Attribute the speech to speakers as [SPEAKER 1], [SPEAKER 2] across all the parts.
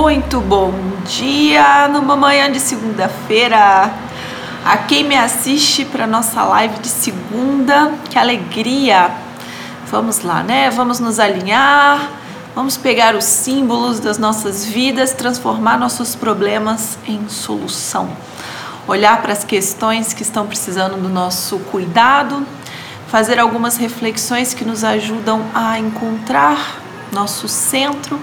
[SPEAKER 1] Muito bom dia numa manhã de segunda-feira. A quem me assiste para nossa live de segunda, que alegria! Vamos lá, né? Vamos nos alinhar, vamos pegar os símbolos das nossas vidas, transformar nossos problemas em solução. Olhar para as questões que estão precisando do nosso cuidado, fazer algumas reflexões que nos ajudam a encontrar nosso centro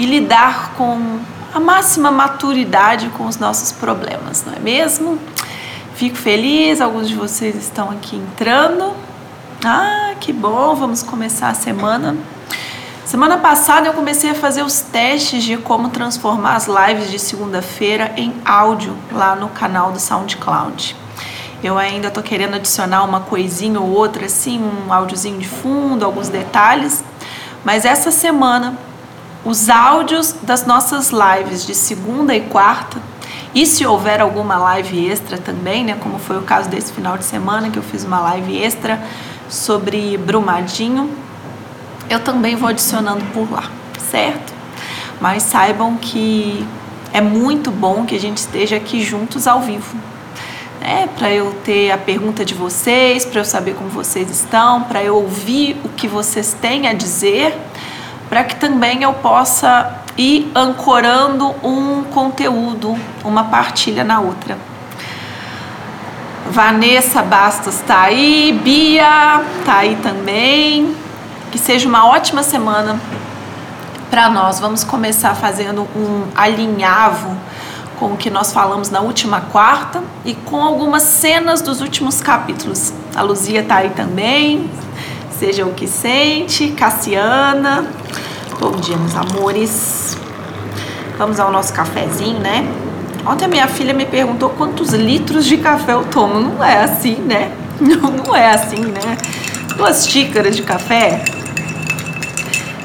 [SPEAKER 1] e lidar com a máxima maturidade com os nossos problemas, não é mesmo? Fico feliz, alguns de vocês estão aqui entrando. Ah, que bom, vamos começar a semana. Semana passada eu comecei a fazer os testes de como transformar as lives de segunda-feira em áudio lá no canal do SoundCloud. Eu ainda tô querendo adicionar uma coisinha ou outra assim, um áudiozinho de fundo, alguns detalhes, mas essa semana os áudios das nossas lives de segunda e quarta. E se houver alguma live extra também, né, como foi o caso desse final de semana que eu fiz uma live extra sobre Brumadinho, eu também vou adicionando por lá, certo? Mas saibam que é muito bom que a gente esteja aqui juntos ao vivo. É, para eu ter a pergunta de vocês, para eu saber como vocês estão, para eu ouvir o que vocês têm a dizer para que também eu possa ir ancorando um conteúdo, uma partilha na outra. Vanessa Bastos está aí, Bia está aí também. Que seja uma ótima semana para nós. Vamos começar fazendo um alinhavo com o que nós falamos na última quarta e com algumas cenas dos últimos capítulos. A Luzia está aí também. Seja o que sente, Cassiana. Bom dia, meus amores. Vamos ao nosso cafezinho, né? Ontem a minha filha me perguntou quantos litros de café eu tomo. Não é assim, né? Não, não é assim, né? Duas xícaras de café.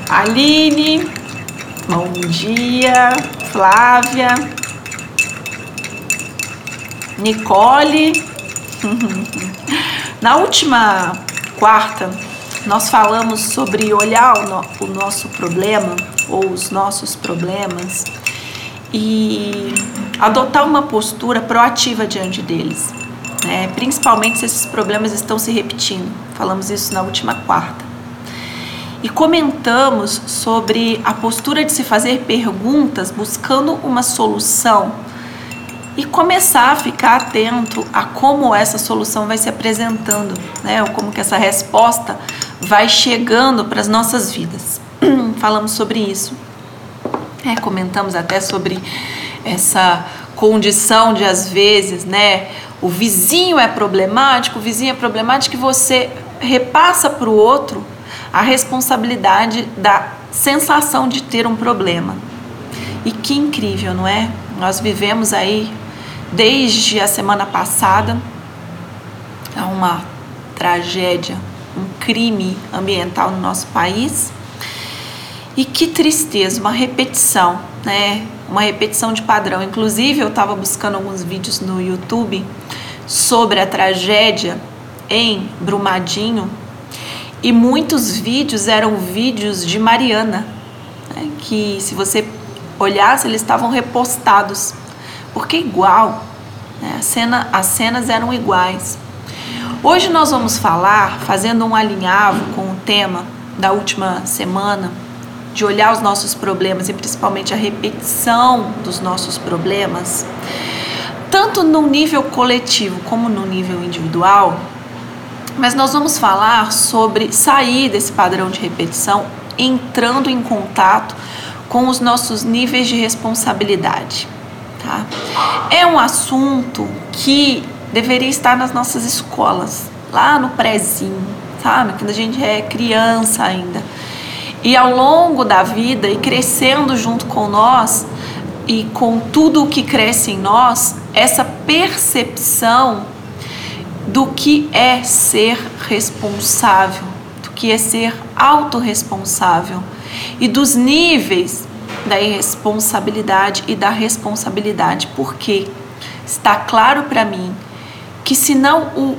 [SPEAKER 1] Aline, bom dia. Flávia, Nicole. Na última quarta, nós falamos sobre olhar o, no, o nosso problema ou os nossos problemas e adotar uma postura proativa diante deles, né? principalmente se esses problemas estão se repetindo. Falamos isso na última quarta. E comentamos sobre a postura de se fazer perguntas buscando uma solução e começar a ficar atento a como essa solução vai se apresentando, né? Ou como que essa resposta vai chegando para as nossas vidas. Falamos sobre isso. É, comentamos até sobre essa condição de às vezes, né? O vizinho é problemático, o vizinho é problemático e você repassa para o outro a responsabilidade da sensação de ter um problema. E que incrível, não é? Nós vivemos aí desde a semana passada uma tragédia um crime ambiental no nosso país. E que tristeza, uma repetição, né? Uma repetição de padrão. Inclusive, eu estava buscando alguns vídeos no YouTube sobre a tragédia em Brumadinho e muitos vídeos eram vídeos de Mariana, né? que se você olhasse, eles estavam repostados, porque igual, né? a cena, as cenas eram iguais. Hoje nós vamos falar, fazendo um alinhavo com o tema da última semana, de olhar os nossos problemas e principalmente a repetição dos nossos problemas, tanto no nível coletivo como no nível individual. Mas nós vamos falar sobre sair desse padrão de repetição, entrando em contato com os nossos níveis de responsabilidade. Tá? É um assunto que deveria estar nas nossas escolas, lá no prézinho, sabe? Quando a gente é criança ainda. E ao longo da vida e crescendo junto com nós e com tudo o que cresce em nós, essa percepção do que é ser responsável, do que é ser autorresponsável e dos níveis da irresponsabilidade e da responsabilidade, porque está claro para mim que se não o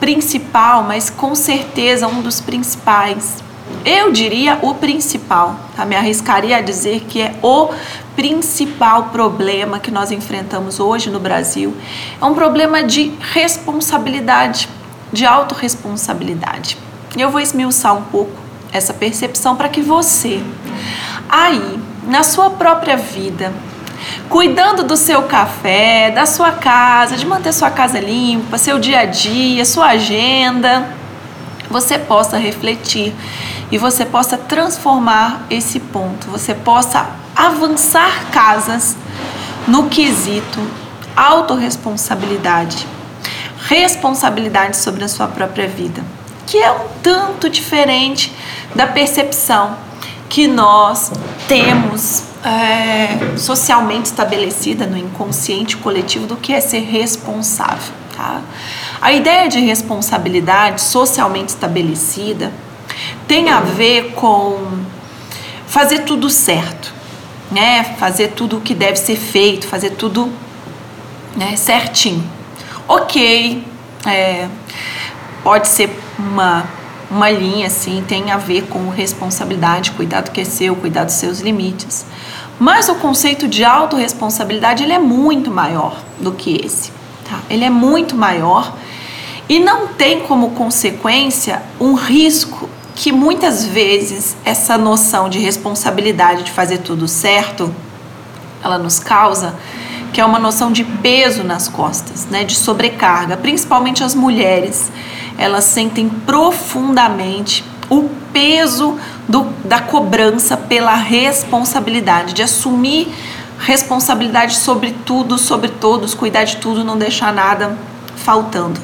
[SPEAKER 1] principal, mas com certeza um dos principais, eu diria o principal, tá? me arriscaria a dizer que é o principal problema que nós enfrentamos hoje no Brasil. É um problema de responsabilidade, de autorresponsabilidade. Eu vou esmiuçar um pouco essa percepção para que você, aí, na sua própria vida, cuidando do seu café, da sua casa, de manter sua casa limpa, seu dia a dia, sua agenda, você possa refletir e você possa transformar esse ponto, você possa avançar casas no quesito autorresponsabilidade, responsabilidade sobre a sua própria vida, que é um tanto diferente da percepção que nós temos é, socialmente estabelecida no inconsciente coletivo do que é ser responsável. Tá? A ideia de responsabilidade socialmente estabelecida tem a ver com fazer tudo certo, né? Fazer tudo o que deve ser feito, fazer tudo né, certinho. Ok, é, pode ser uma uma linha assim, tem a ver com responsabilidade, cuidado que é seu, cuidar dos seus limites. Mas o conceito de autorresponsabilidade ele é muito maior do que esse. Tá? Ele é muito maior e não tem como consequência um risco que muitas vezes essa noção de responsabilidade de fazer tudo certo ela nos causa, que é uma noção de peso nas costas, né, de sobrecarga, principalmente as mulheres elas sentem profundamente o peso do, da cobrança pela responsabilidade, de assumir responsabilidade sobre tudo, sobre todos, cuidar de tudo, não deixar nada faltando.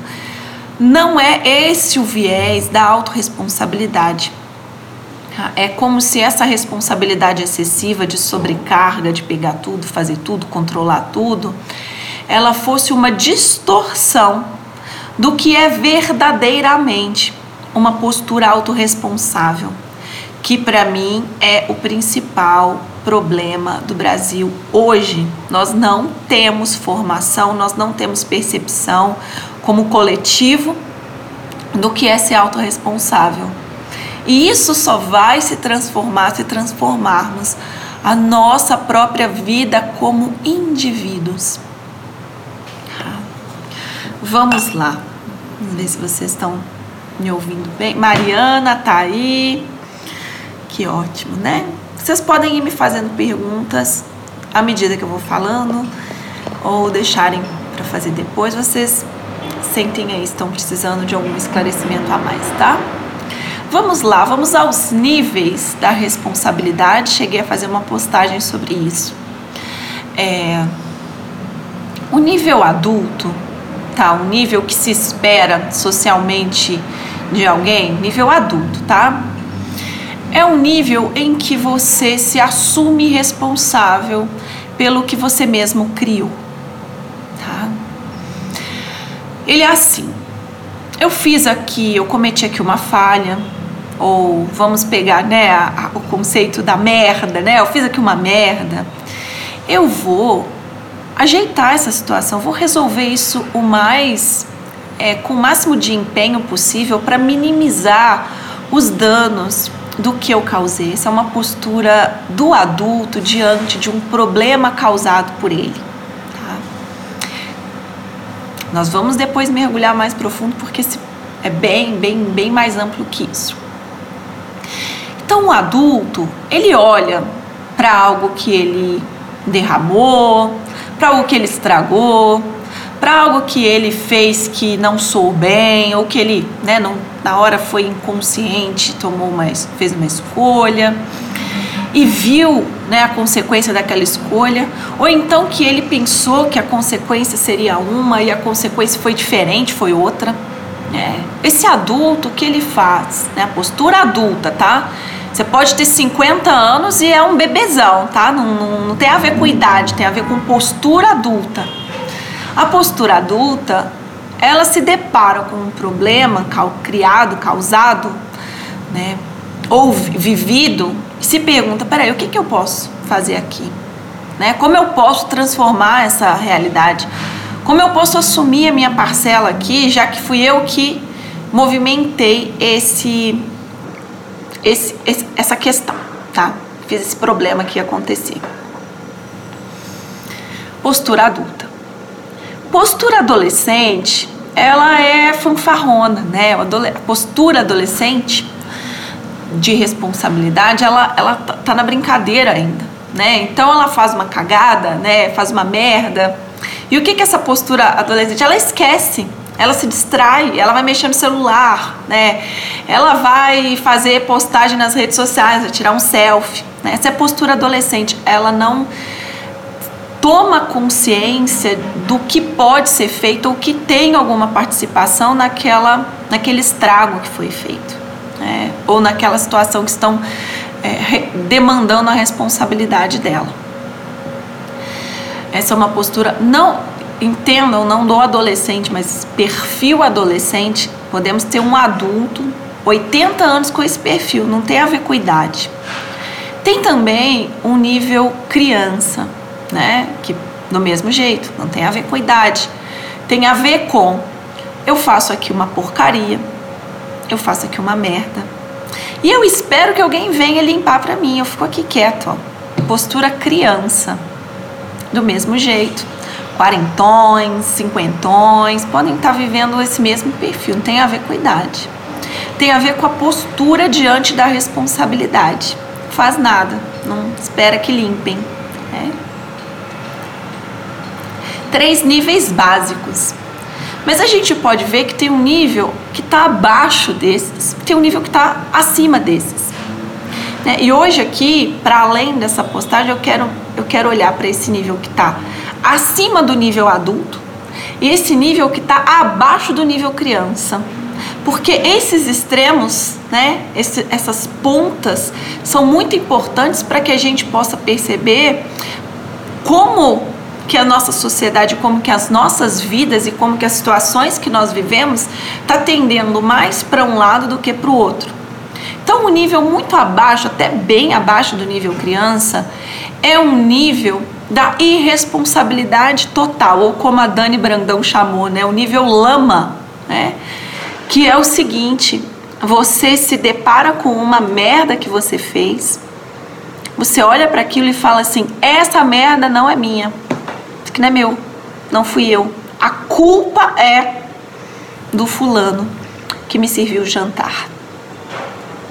[SPEAKER 1] Não é esse o viés da autorresponsabilidade. É como se essa responsabilidade excessiva de sobrecarga, de pegar tudo, fazer tudo, controlar tudo, ela fosse uma distorção do que é verdadeiramente uma postura autorresponsável, que para mim é o principal problema do Brasil hoje. Nós não temos formação, nós não temos percepção como coletivo do que é ser autorresponsável. E isso só vai se transformar se transformarmos a nossa própria vida como indivíduos. Vamos lá. Vamos ver se vocês estão me ouvindo bem. Mariana tá aí. Que ótimo, né? Vocês podem ir me fazendo perguntas à medida que eu vou falando ou deixarem para fazer depois. Vocês sentem aí, estão precisando de algum esclarecimento a mais, tá? Vamos lá, vamos aos níveis da responsabilidade. Cheguei a fazer uma postagem sobre isso. É, o nível adulto tá? Um nível que se espera socialmente de alguém, nível adulto, tá? É um nível em que você se assume responsável pelo que você mesmo criou, tá? Ele é assim. Eu fiz aqui, eu cometi aqui uma falha, ou vamos pegar, né, a, a, o conceito da merda, né? Eu fiz aqui uma merda. Eu vou ajeitar essa situação, vou resolver isso o mais é, com o máximo de empenho possível para minimizar os danos do que eu causei. Essa é uma postura do adulto diante de um problema causado por ele. Tá? Nós vamos depois mergulhar mais profundo porque é bem, bem, bem mais amplo que isso. Então, o adulto ele olha para algo que ele derramou, para algo que ele estragou, para algo que ele fez que não sou bem, ou que ele, né, não, na hora foi inconsciente, tomou uma, fez uma escolha e viu, né, a consequência daquela escolha, ou então que ele pensou que a consequência seria uma e a consequência foi diferente, foi outra. É. Esse adulto, o que ele faz? Né, a postura adulta, tá? Você pode ter 50 anos e é um bebezão, tá? Não, não, não tem a ver com idade, tem a ver com postura adulta. A postura adulta, ela se depara com um problema criado, causado, né? Ou vivido, e se pergunta: peraí, o que, que eu posso fazer aqui? Né? Como eu posso transformar essa realidade? Como eu posso assumir a minha parcela aqui, já que fui eu que movimentei esse esse, esse, essa questão, tá? Fiz esse problema ia acontecer. Postura adulta. Postura adolescente, ela é fanfarrona, né? A postura adolescente de responsabilidade, ela, ela tá, tá na brincadeira ainda, né? Então ela faz uma cagada, né? Faz uma merda. E o que que essa postura adolescente? Ela esquece, ela se distrai, ela vai mexer no celular, né? Ela vai fazer postagem nas redes sociais, vai tirar um selfie, né? Essa é a postura adolescente. Ela não toma consciência do que pode ser feito ou que tem alguma participação naquela, naquele estrago que foi feito, né? ou naquela situação que estão é, demandando a responsabilidade dela. Essa é uma postura, não entendam, não do adolescente, mas perfil adolescente. Podemos ter um adulto, 80 anos com esse perfil, não tem a ver com idade. Tem também um nível criança, né? Que do mesmo jeito, não tem a ver com idade. Tem a ver com eu faço aqui uma porcaria, eu faço aqui uma merda. E eu espero que alguém venha limpar para mim. Eu fico aqui quieto, ó. Postura criança. Do mesmo jeito. Quarentões, cinquentões, podem estar vivendo esse mesmo perfil, não tem a ver com idade. Tem a ver com a postura diante da responsabilidade. Faz nada, não espera que limpem. Né? três níveis básicos. Mas a gente pode ver que tem um nível que está abaixo desses, tem um nível que está acima desses. Né? E hoje aqui, para além dessa postagem, eu quero, eu quero olhar para esse nível que está acima do nível adulto e esse nível que está abaixo do nível criança. Porque esses extremos, né, esse, essas pontas, são muito importantes para que a gente possa perceber como que a nossa sociedade, como que as nossas vidas e como que as situações que nós vivemos está tendendo mais para um lado do que para o outro. Então, um nível muito abaixo, até bem abaixo do nível criança, é um nível da irresponsabilidade total, ou como a Dani Brandão chamou, né, o nível lama, né, que é o seguinte: você se depara com uma merda que você fez, você olha para aquilo e fala assim: essa merda não é minha que não é meu, não fui eu. A culpa é do fulano que me serviu o jantar.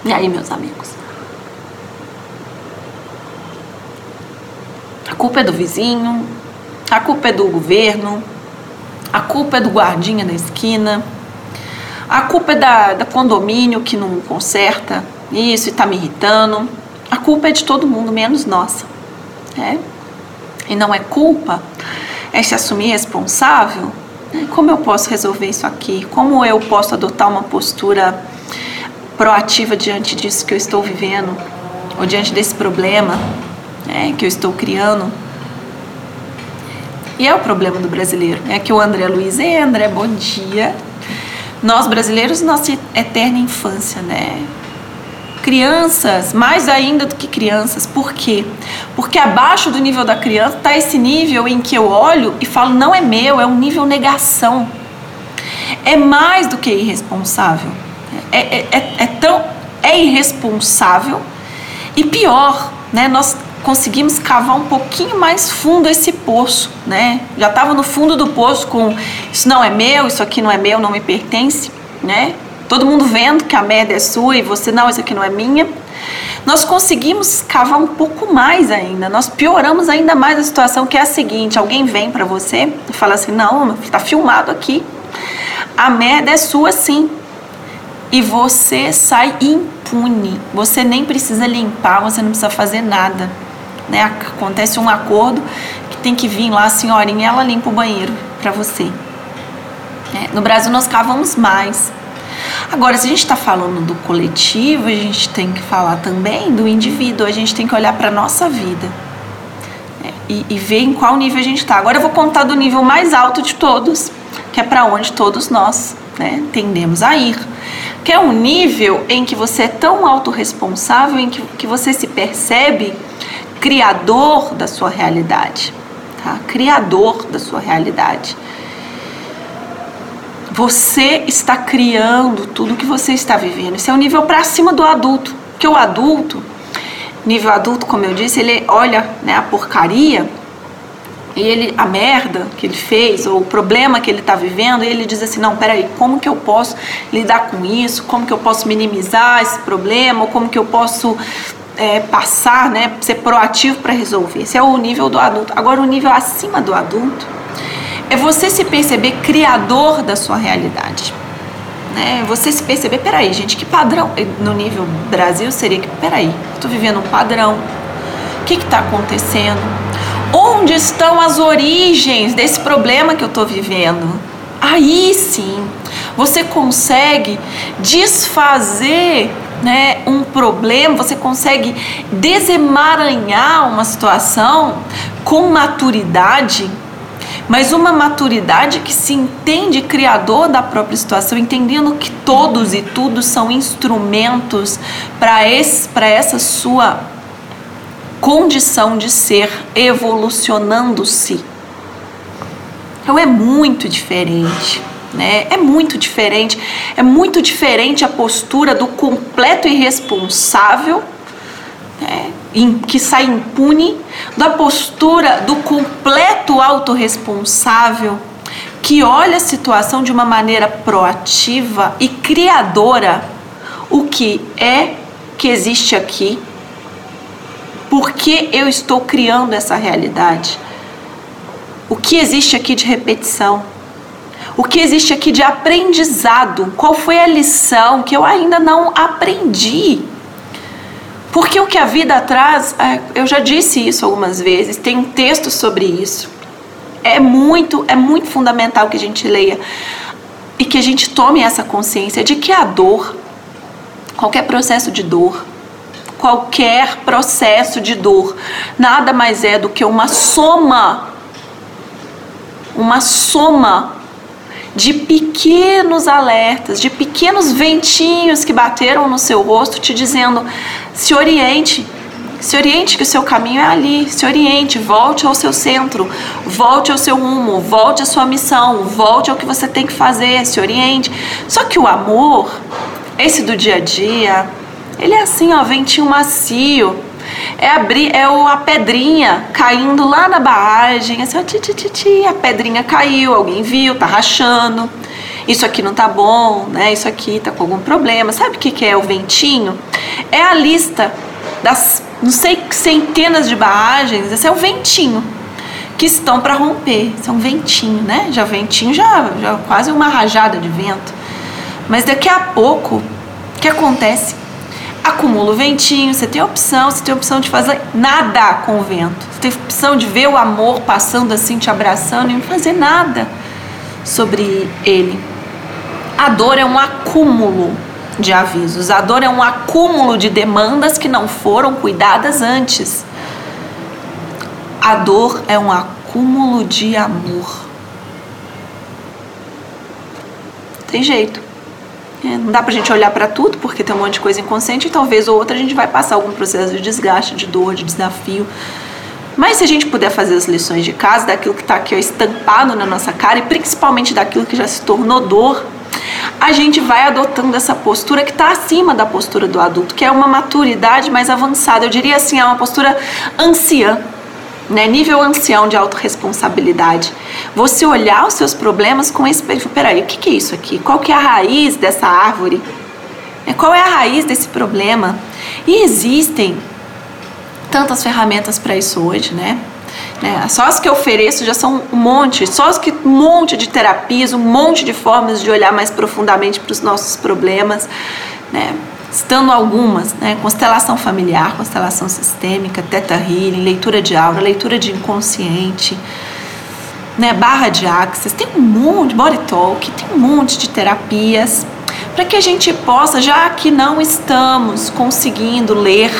[SPEAKER 1] E aí, meus amigos? Culpa é do vizinho, a culpa é do governo, a culpa é do guardinha da esquina, a culpa é da, da condomínio que não conserta isso e tá me irritando. A culpa é de todo mundo, menos nossa. É? e não é culpa, é se assumir responsável, né? como eu posso resolver isso aqui? Como eu posso adotar uma postura proativa diante disso que eu estou vivendo, ou diante desse problema né, que eu estou criando? E é o problema do brasileiro. É que o André Luiz, e André, bom dia. Nós brasileiros, nossa eterna infância, né? crianças, mais ainda do que crianças. Por quê? Porque abaixo do nível da criança está esse nível em que eu olho e falo, não é meu, é um nível negação. É mais do que irresponsável. É, é, é, é tão. É irresponsável e pior, né? Nós conseguimos cavar um pouquinho mais fundo esse poço, né? Já estava no fundo do poço com isso não é meu, isso aqui não é meu, não me pertence, né? todo mundo vendo que a merda é sua e você, não, isso aqui não é minha. Nós conseguimos cavar um pouco mais ainda, nós pioramos ainda mais a situação, que é a seguinte: alguém vem para você e fala assim, não, tá filmado aqui, a merda é sua sim. E você sai impune, você nem precisa limpar, você não precisa fazer nada. Né? Acontece um acordo que tem que vir lá a senhorinha, ela limpa o banheiro para você. É, no Brasil nós cavamos mais. Agora, se a gente está falando do coletivo, a gente tem que falar também do indivíduo, a gente tem que olhar para a nossa vida né? e, e, ver em qual nível a gente está. Agora, eu vou contar do nível mais alto de todos, que é para onde todos nós né, tendemos a ir, que é um nível em que você é tão autorresponsável, em que, que você se percebe criador da sua realidade, tá? Criador da sua realidade. Você está criando tudo que você está vivendo. Esse é o nível para cima do adulto. Porque o adulto, nível adulto, como eu disse, ele olha né, a porcaria e ele a merda que ele fez ou o problema que ele está vivendo e ele diz assim não peraí como que eu posso lidar com isso como que eu posso minimizar esse problema ou como que eu posso é, passar né ser proativo para resolver. Esse é o nível do adulto. Agora o nível acima do adulto é você se perceber criador da sua realidade né? Você se perceber peraí gente que padrão. No nível Brasil seria que peraí estou vivendo um padrão. O que está acontecendo? Onde estão as origens desse problema que eu estou vivendo? Aí sim, você consegue desfazer né, um problema, você consegue desemaranhar uma situação com maturidade, mas uma maturidade que se entende criador da própria situação, entendendo que todos e tudo são instrumentos para essa sua condição de ser evolucionando-se. Então é muito diferente. Né? É muito diferente, é muito diferente a postura do completo irresponsável, né? que sai impune, da postura do completo autorresponsável, que olha a situação de uma maneira proativa e criadora, o que é que existe aqui por que eu estou criando essa realidade? O que existe aqui de repetição? O que existe aqui de aprendizado? Qual foi a lição que eu ainda não aprendi? Porque o que a vida traz, é, eu já disse isso algumas vezes, tem um texto sobre isso. É muito, é muito fundamental que a gente leia e que a gente tome essa consciência de que a dor, qualquer processo de dor, qualquer processo de dor nada mais é do que uma soma, uma soma de pequenos alertas, de pequenos ventinhos que bateram no seu rosto, te dizendo: se oriente, se oriente que o seu caminho é ali, se oriente, volte ao seu centro, volte ao seu rumo, volte à sua missão, volte ao que você tem que fazer, se oriente. Só que o amor, esse do dia a dia, ele é assim, ó, ventinho macio. É, abrir, é o, a pedrinha caindo lá na barragem, assim, ó, ti, ti, ti, ti, a pedrinha caiu, alguém viu, tá rachando. Isso aqui não tá bom, né? Isso aqui tá com algum problema. Sabe o que, que é o ventinho? É a lista das, não sei, centenas de barragens. Esse é o ventinho que estão para romper. Isso é um ventinho, né? Já ventinho, já, já quase uma rajada de vento. Mas daqui a pouco, o que acontece? Acumula o ventinho, você tem opção, você tem opção de fazer nada com o vento. Você tem opção de ver o amor passando assim, te abraçando e não fazer nada sobre ele. A dor é um acúmulo de avisos, a dor é um acúmulo de demandas que não foram cuidadas antes. A dor é um acúmulo de amor. Tem jeito. É, não dá pra gente olhar para tudo, porque tem um monte de coisa inconsciente, e talvez ou outra a gente vai passar algum processo de desgaste, de dor, de desafio. Mas se a gente puder fazer as lições de casa, daquilo que está aqui ó, estampado na nossa cara, e principalmente daquilo que já se tornou dor, a gente vai adotando essa postura que está acima da postura do adulto, que é uma maturidade mais avançada. Eu diria assim, é uma postura anciã né, nível ancião de autorresponsabilidade. Você olhar os seus problemas com esse. Peraí, o que, que é isso aqui? Qual que é a raiz dessa árvore? É, qual é a raiz desse problema? E existem tantas ferramentas para isso hoje, né? né? Só as que eu ofereço já são um monte, só as que um monte de terapias, um monte de formas de olhar mais profundamente para os nossos problemas, né? Citando algumas, né? Constelação familiar, constelação sistêmica, teta healing, leitura de aura, leitura de inconsciente, né? Barra de axis, tem um monte, body talk, tem um monte de terapias para que a gente possa, já que não estamos conseguindo ler,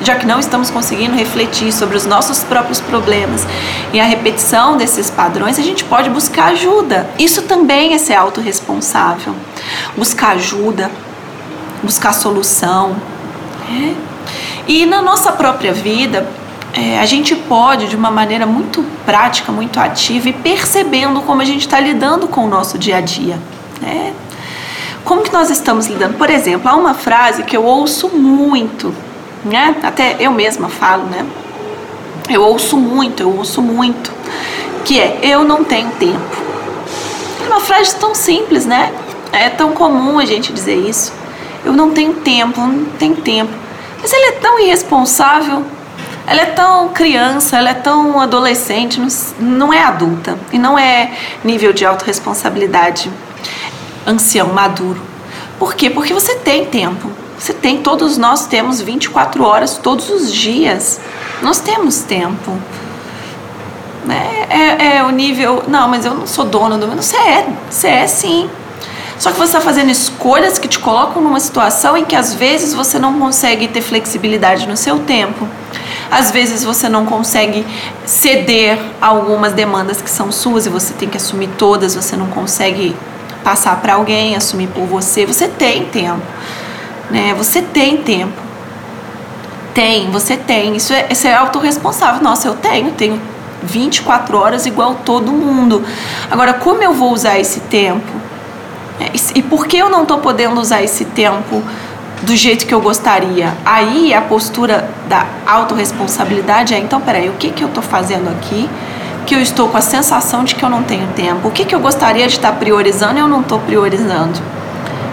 [SPEAKER 1] já que não estamos conseguindo refletir sobre os nossos próprios problemas e a repetição desses padrões, a gente pode buscar ajuda. Isso também é ser autorresponsável. Buscar ajuda, buscar solução. É. E na nossa própria vida, é, a gente pode, de uma maneira muito prática, muito ativa, e percebendo como a gente está lidando com o nosso dia a dia. Né? Como que nós estamos lidando? Por exemplo, há uma frase que eu ouço muito, né? Até eu mesma falo, né? Eu ouço muito, eu ouço muito, que é eu não tenho tempo. É uma frase tão simples, né? É tão comum a gente dizer isso. Eu não tenho tempo, não tenho tempo. Mas ela é tão irresponsável, ela é tão criança, ela é tão adolescente, não é adulta e não é nível de autorresponsabilidade ancião, maduro. Por quê? Porque você tem tempo. Você tem, todos nós temos 24 horas todos os dias. Nós temos tempo. É, é, é o nível. Não, mas eu não sou dono do. Você é, você é sim. Só que você está fazendo escolhas que te colocam numa situação em que às vezes você não consegue ter flexibilidade no seu tempo. Às vezes você não consegue ceder a algumas demandas que são suas e você tem que assumir todas, você não consegue passar para alguém, assumir por você. Você tem tempo, né? Você tem tempo. Tem, você tem. Isso é, isso é autorresponsável. Nossa, eu tenho, tenho 24 horas igual todo mundo. Agora, como eu vou usar esse tempo? É, e por que eu não estou podendo usar esse tempo do jeito que eu gostaria? Aí a postura da autorresponsabilidade é: então, peraí, o que, que eu estou fazendo aqui? que eu estou com a sensação de que eu não tenho tempo? O que, que eu gostaria de estar priorizando e eu não estou priorizando?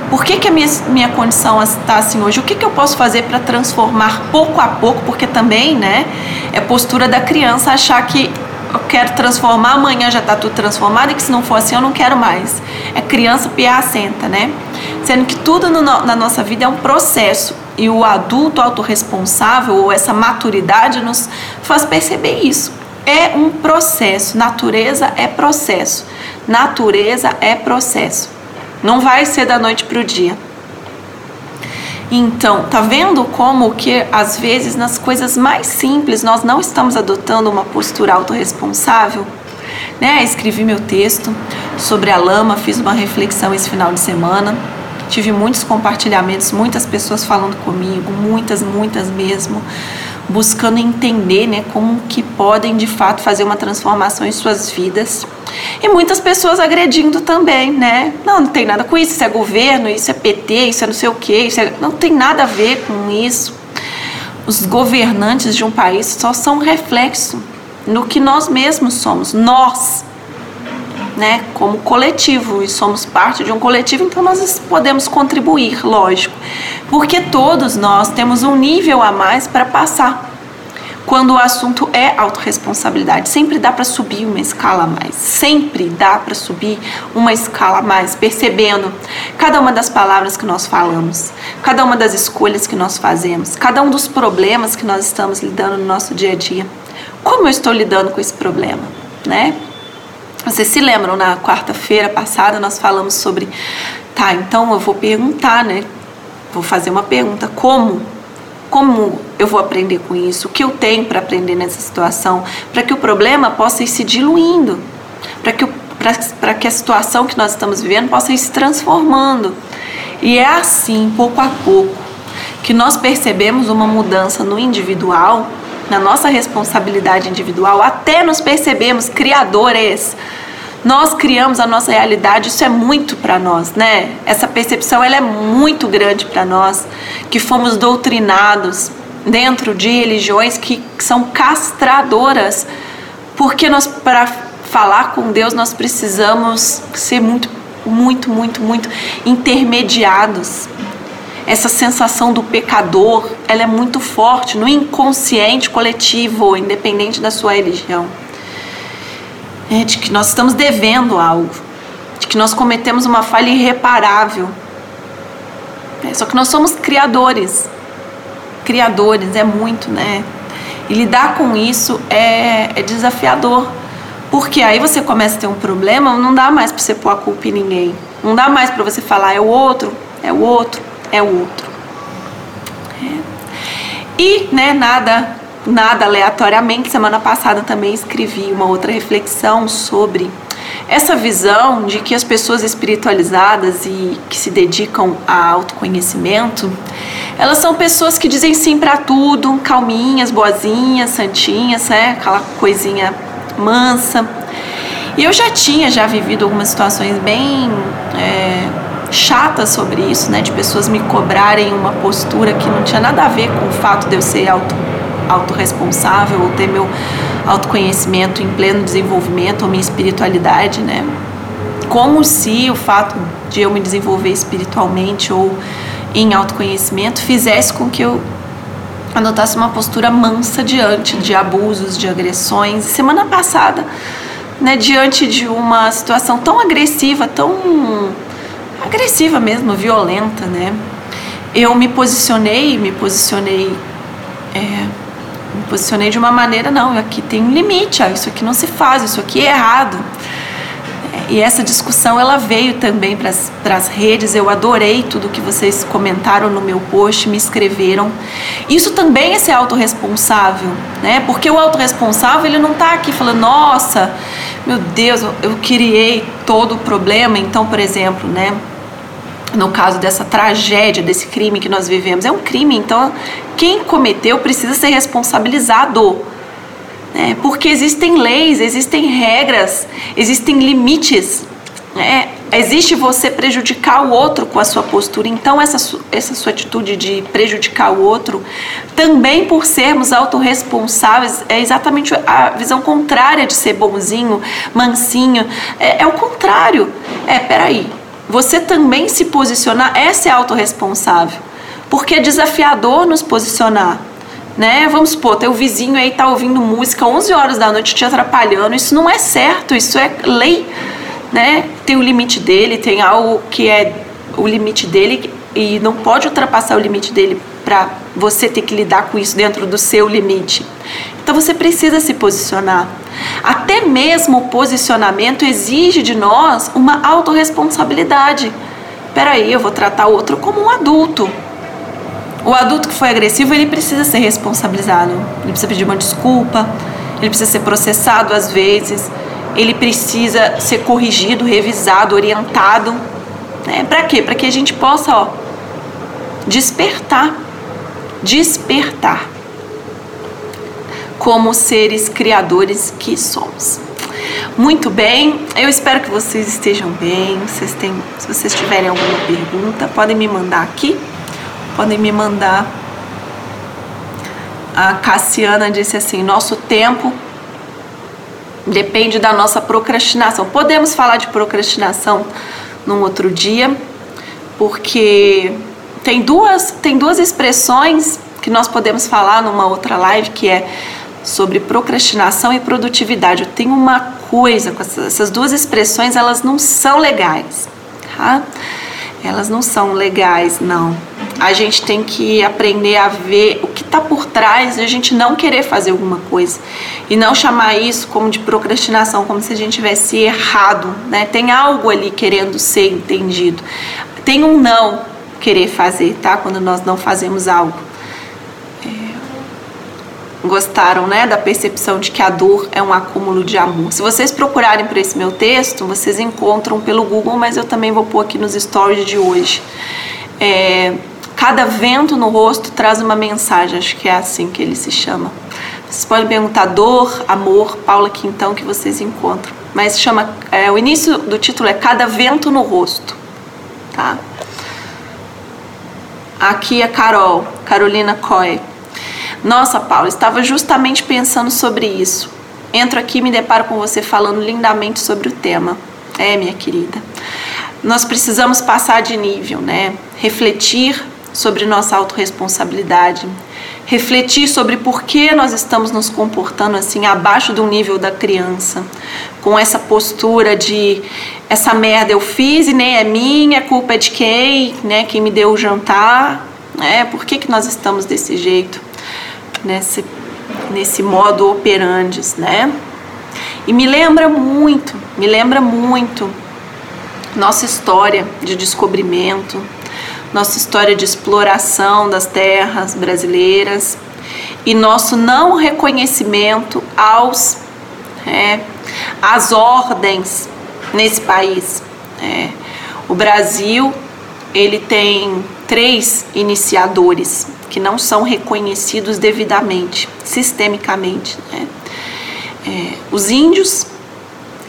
[SPEAKER 1] Por que, que a minha, minha condição está assim hoje? O que, que eu posso fazer para transformar pouco a pouco? Porque também, né, é postura da criança achar que eu quero transformar, amanhã já está tudo transformado e que se não for assim eu não quero mais. É criança piacenta, né? Sendo que tudo no, na nossa vida é um processo e o adulto autorresponsável ou essa maturidade nos faz perceber isso é um processo. Natureza é processo. Natureza é processo. Não vai ser da noite para o dia. Então, tá vendo como que às vezes nas coisas mais simples nós não estamos adotando uma postura autorresponsável? Né? Escrevi meu texto sobre a lama, fiz uma reflexão esse final de semana. Tive muitos compartilhamentos, muitas pessoas falando comigo, muitas, muitas mesmo buscando entender né, como que podem de fato fazer uma transformação em suas vidas. E muitas pessoas agredindo também, né? Não, não tem nada com isso, isso é governo, isso é PT, isso é não sei o quê, isso é... não tem nada a ver com isso. Os governantes de um país só são reflexo no que nós mesmos somos, nós, né, como coletivo, e somos parte de um coletivo, então nós podemos contribuir, lógico, porque todos nós temos um nível a mais para passar. Quando o assunto é autorresponsabilidade, sempre dá para subir uma escala a mais, sempre dá para subir uma escala a mais, percebendo cada uma das palavras que nós falamos, cada uma das escolhas que nós fazemos, cada um dos problemas que nós estamos lidando no nosso dia a dia. Como eu estou lidando com esse problema, né? Vocês se lembram, na quarta-feira passada nós falamos sobre, tá, então eu vou perguntar, né? Vou fazer uma pergunta, como? Como eu vou aprender com isso? O que eu tenho para aprender nessa situação? Para que o problema possa ir se diluindo, para que, que a situação que nós estamos vivendo possa ir se transformando. E é assim, pouco a pouco, que nós percebemos uma mudança no individual na nossa responsabilidade individual, até nos percebemos criadores. Nós criamos a nossa realidade, isso é muito para nós, né? Essa percepção ela é muito grande para nós, que fomos doutrinados dentro de religiões que são castradoras, porque nós para falar com Deus nós precisamos ser muito muito, muito, muito intermediados essa sensação do pecador, ela é muito forte no inconsciente coletivo, independente da sua religião. É de que nós estamos devendo algo, de que nós cometemos uma falha irreparável. É, só que nós somos criadores. Criadores é muito, né? E lidar com isso é, é desafiador. Porque aí você começa a ter um problema, não dá mais para você pôr a culpa em ninguém. Não dá mais para você falar é o outro, é o outro é o outro. É. E, né, nada, nada aleatoriamente, semana passada também escrevi uma outra reflexão sobre essa visão de que as pessoas espiritualizadas e que se dedicam a autoconhecimento, elas são pessoas que dizem sim para tudo, calminhas, boazinhas, santinhas, né? Aquela coisinha mansa. E eu já tinha já vivido algumas situações bem é, chata sobre isso, né? De pessoas me cobrarem uma postura que não tinha nada a ver com o fato de eu ser auto, autorresponsável ou ter meu autoconhecimento em pleno desenvolvimento ou minha espiritualidade, né? Como se o fato de eu me desenvolver espiritualmente ou em autoconhecimento fizesse com que eu adotasse uma postura mansa diante de abusos, de agressões. Semana passada, né, diante de uma situação tão agressiva, tão agressiva mesmo, violenta, né? Eu me posicionei, me posicionei, é, me posicionei de uma maneira não, aqui tem um limite, isso aqui não se faz, isso aqui é errado. E essa discussão ela veio também para as redes. Eu adorei tudo que vocês comentaram no meu post, me escreveram. Isso também é ser autorresponsável, né? Porque o autorresponsável ele não está aqui falando, nossa, meu Deus, eu criei todo o problema. Então, por exemplo, né? No caso dessa tragédia, desse crime que nós vivemos, é um crime, então quem cometeu precisa ser responsabilizado né? porque existem leis, existem regras, existem limites. Né? Existe você prejudicar o outro com a sua postura, então essa, essa sua atitude de prejudicar o outro, também por sermos autorresponsáveis, é exatamente a visão contrária de ser bonzinho, mansinho, é, é o contrário. É, peraí, você também se posicionar é ser autorresponsável, porque é desafiador nos posicionar né? Vamos supor, teu vizinho aí tá ouvindo música 11 horas da noite te atrapalhando. Isso não é certo, isso é lei, né? Tem o limite dele, tem algo que é o limite dele e não pode ultrapassar o limite dele para você ter que lidar com isso dentro do seu limite. Então você precisa se posicionar. Até mesmo o posicionamento exige de nós uma autorresponsabilidade. Peraí, eu vou tratar o outro como um adulto. O adulto que foi agressivo, ele precisa ser responsabilizado. Ele precisa pedir uma desculpa, ele precisa ser processado às vezes, ele precisa ser corrigido, revisado, orientado. Né? Para quê? Para que a gente possa ó, despertar, despertar como seres criadores que somos. Muito bem, eu espero que vocês estejam bem. Vocês têm, se vocês tiverem alguma pergunta, podem me mandar aqui podem me mandar. A Cassiana disse assim: nosso tempo depende da nossa procrastinação. Podemos falar de procrastinação num outro dia, porque tem duas, tem duas expressões que nós podemos falar numa outra live que é sobre procrastinação e produtividade. Eu tenho uma coisa com essas, essas duas expressões, elas não são legais, tá? Elas não são legais, não a gente tem que aprender a ver o que está por trás de a gente não querer fazer alguma coisa e não chamar isso como de procrastinação, como se a gente tivesse errado, né? Tem algo ali querendo ser entendido. Tem um não querer fazer, tá? Quando nós não fazemos algo. É... Gostaram, né, da percepção de que a dor é um acúmulo de amor. Se vocês procurarem por esse meu texto, vocês encontram pelo Google, mas eu também vou pôr aqui nos stories de hoje. É, Cada vento no rosto traz uma mensagem, acho que é assim que ele se chama. Vocês podem perguntar dor, amor, Paula Quintão, que vocês encontram. Mas chama, é, o início do título é Cada Vento no Rosto, tá? Aqui é Carol, Carolina Coy. Nossa, Paula, estava justamente pensando sobre isso. Entro aqui e me deparo com você falando lindamente sobre o tema. É, minha querida. Nós precisamos passar de nível, né? Refletir sobre nossa autorresponsabilidade, refletir sobre por que nós estamos nos comportando assim abaixo do nível da criança, com essa postura de essa merda eu fiz e nem é minha, a culpa é de quem, né, quem me deu o jantar, né? Por que que nós estamos desse jeito, nesse nesse modo operandes, né? E me lembra muito, me lembra muito nossa história de descobrimento, nossa história de exploração das terras brasileiras e nosso não reconhecimento aos é, às ordens nesse país. É, o Brasil ele tem três iniciadores que não são reconhecidos devidamente, sistemicamente. Né? É, os índios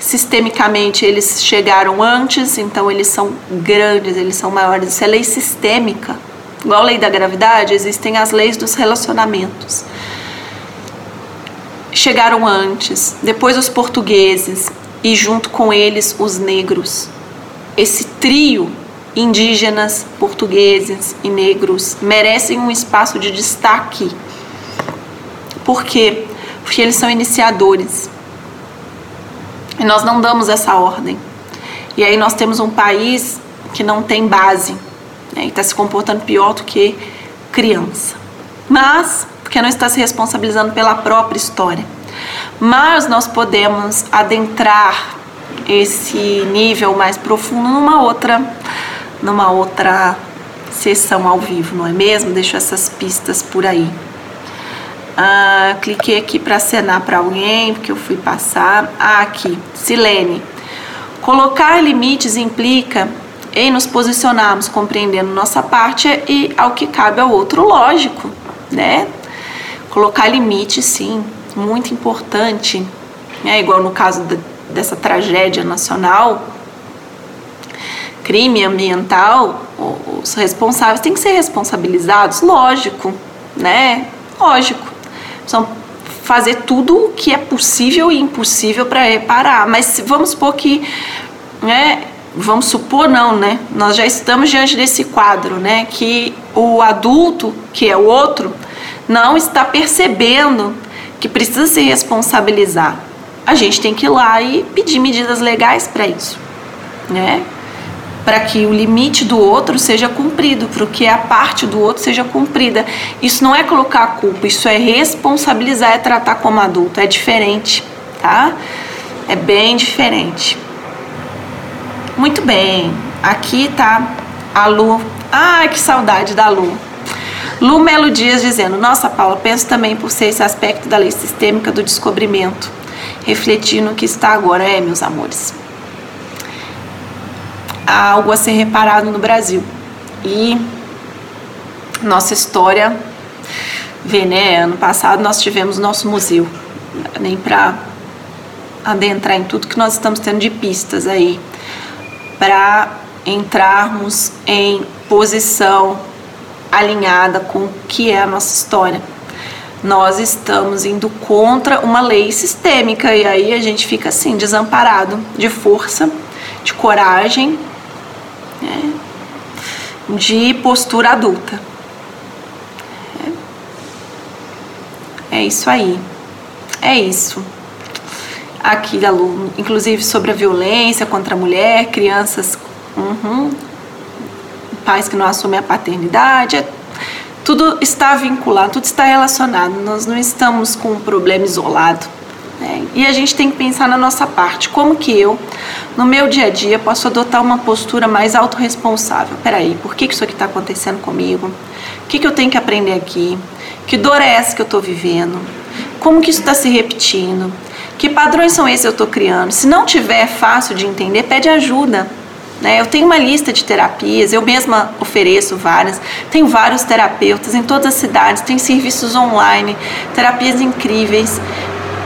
[SPEAKER 1] sistemicamente eles chegaram antes, então eles são grandes, eles são maiores. Isso é lei sistêmica. Igual a lei da gravidade, existem as leis dos relacionamentos. Chegaram antes, depois os portugueses e junto com eles os negros. Esse trio indígenas, portugueses e negros merecem um espaço de destaque. Por quê? Porque eles são iniciadores. E nós não damos essa ordem. E aí nós temos um país que não tem base né, e está se comportando pior do que criança. Mas, porque não está se responsabilizando pela própria história. Mas nós podemos adentrar esse nível mais profundo numa outra numa outra sessão ao vivo, não é mesmo? Deixo essas pistas por aí. Ah, cliquei aqui para acenar para alguém, porque eu fui passar. Ah, aqui, Silene. Colocar limites implica em nos posicionarmos compreendendo nossa parte e ao que cabe ao outro, lógico, né? Colocar limites, sim, muito importante. É igual no caso de, dessa tragédia nacional, crime ambiental, os responsáveis têm que ser responsabilizados, lógico, né? Lógico. Precisam fazer tudo o que é possível e impossível para reparar. Mas vamos supor que, né? Vamos supor não, né? Nós já estamos diante desse quadro, né? Que o adulto, que é o outro, não está percebendo que precisa se responsabilizar. A gente tem que ir lá e pedir medidas legais para isso, né? Para que o limite do outro seja cumprido, para que a parte do outro seja cumprida. Isso não é colocar a culpa, isso é responsabilizar, é tratar como adulto, é diferente, tá? É bem diferente. Muito bem, aqui tá a Lu. Ai, que saudade da Lu. Lu Melo Dias dizendo: Nossa, Paula, penso também por ser esse aspecto da lei sistêmica do descobrimento, refletindo o que está agora. É, meus amores algo a ser reparado no Brasil. E nossa história vê, né? Ano passado nós tivemos nosso museu, nem para adentrar em tudo que nós estamos tendo de pistas aí, para entrarmos em posição alinhada com o que é a nossa história. Nós estamos indo contra uma lei sistêmica e aí a gente fica assim, desamparado de força, de coragem né, de postura adulta. É, é isso aí. É isso. Aqui Lu, inclusive sobre a violência contra a mulher, crianças, uhum, pais que não assumem a paternidade, é, tudo está vinculado, tudo está relacionado. Nós não estamos com um problema isolado. Né? E a gente tem que pensar na nossa parte. Como que eu, no meu dia a dia, posso adotar uma postura mais autorresponsável? Peraí, por que, isso aqui está acontecendo comigo? O que, que eu tenho que aprender aqui? Que dor é essa que eu estou vivendo? Como que isso está se repetindo? Que padrões são esses que eu estou criando? Se não tiver fácil de entender, pede ajuda. Né? Eu tenho uma lista de terapias, eu mesma ofereço várias, tenho vários terapeutas em todas as cidades, tem serviços online, terapias incríveis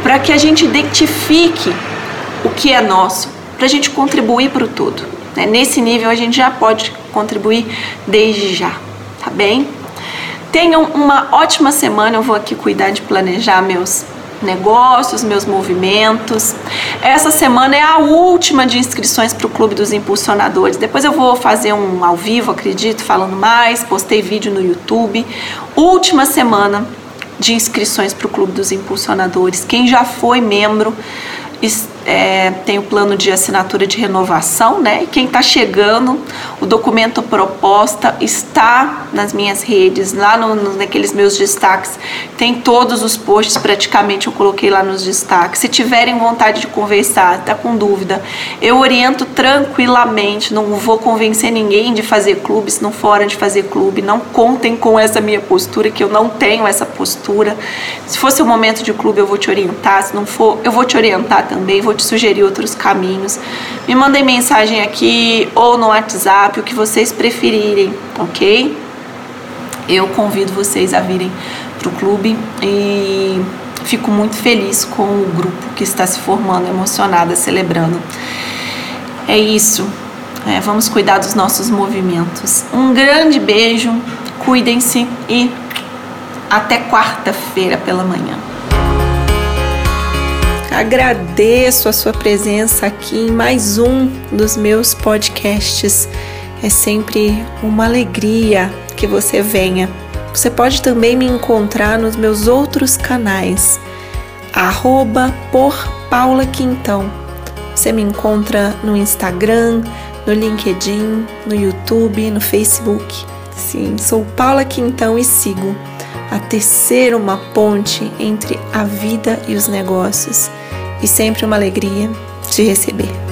[SPEAKER 1] para que a gente identifique o que é nosso, para a gente contribuir para o todo. Né? Nesse nível a gente já pode contribuir desde já, tá bem? Tenham uma ótima semana. Eu vou aqui cuidar de planejar meus negócios, meus movimentos. Essa semana é a última de inscrições para o Clube dos Impulsionadores. Depois eu vou fazer um ao vivo, acredito, falando mais. Postei vídeo no YouTube. Última semana de inscrições para o Clube dos Impulsionadores. Quem já foi membro é, tem o plano de assinatura de renovação, né? E quem está chegando, o documento proposta está nas minhas redes, lá no, no, naqueles meus destaques. Tem todos os posts, praticamente eu coloquei lá nos destaques. Se tiverem vontade de conversar, tá com dúvida, eu oriento tranquilamente. Não vou convencer ninguém de fazer clube se não for de fazer clube. Não contem com essa minha postura, que eu não tenho essa postura. Se fosse o momento de clube, eu vou te orientar. Se não for, eu vou te orientar também. Vou sugerir outros caminhos. Me mandem mensagem aqui ou no WhatsApp, o que vocês preferirem, ok? Eu convido vocês a virem para o clube e fico muito feliz com o grupo que está se formando, emocionada, celebrando. É isso. É, vamos cuidar dos nossos movimentos. Um grande beijo, cuidem-se e até quarta-feira pela manhã. Agradeço a sua presença aqui em mais um dos meus podcasts. É sempre uma alegria que você venha. Você pode também me encontrar nos meus outros canais, arroba por Paula Quintão. Você me encontra no Instagram, no LinkedIn, no YouTube, no Facebook. Sim, sou Paula Quintão e sigo a tecer uma ponte entre a vida e os negócios. E sempre uma alegria te receber.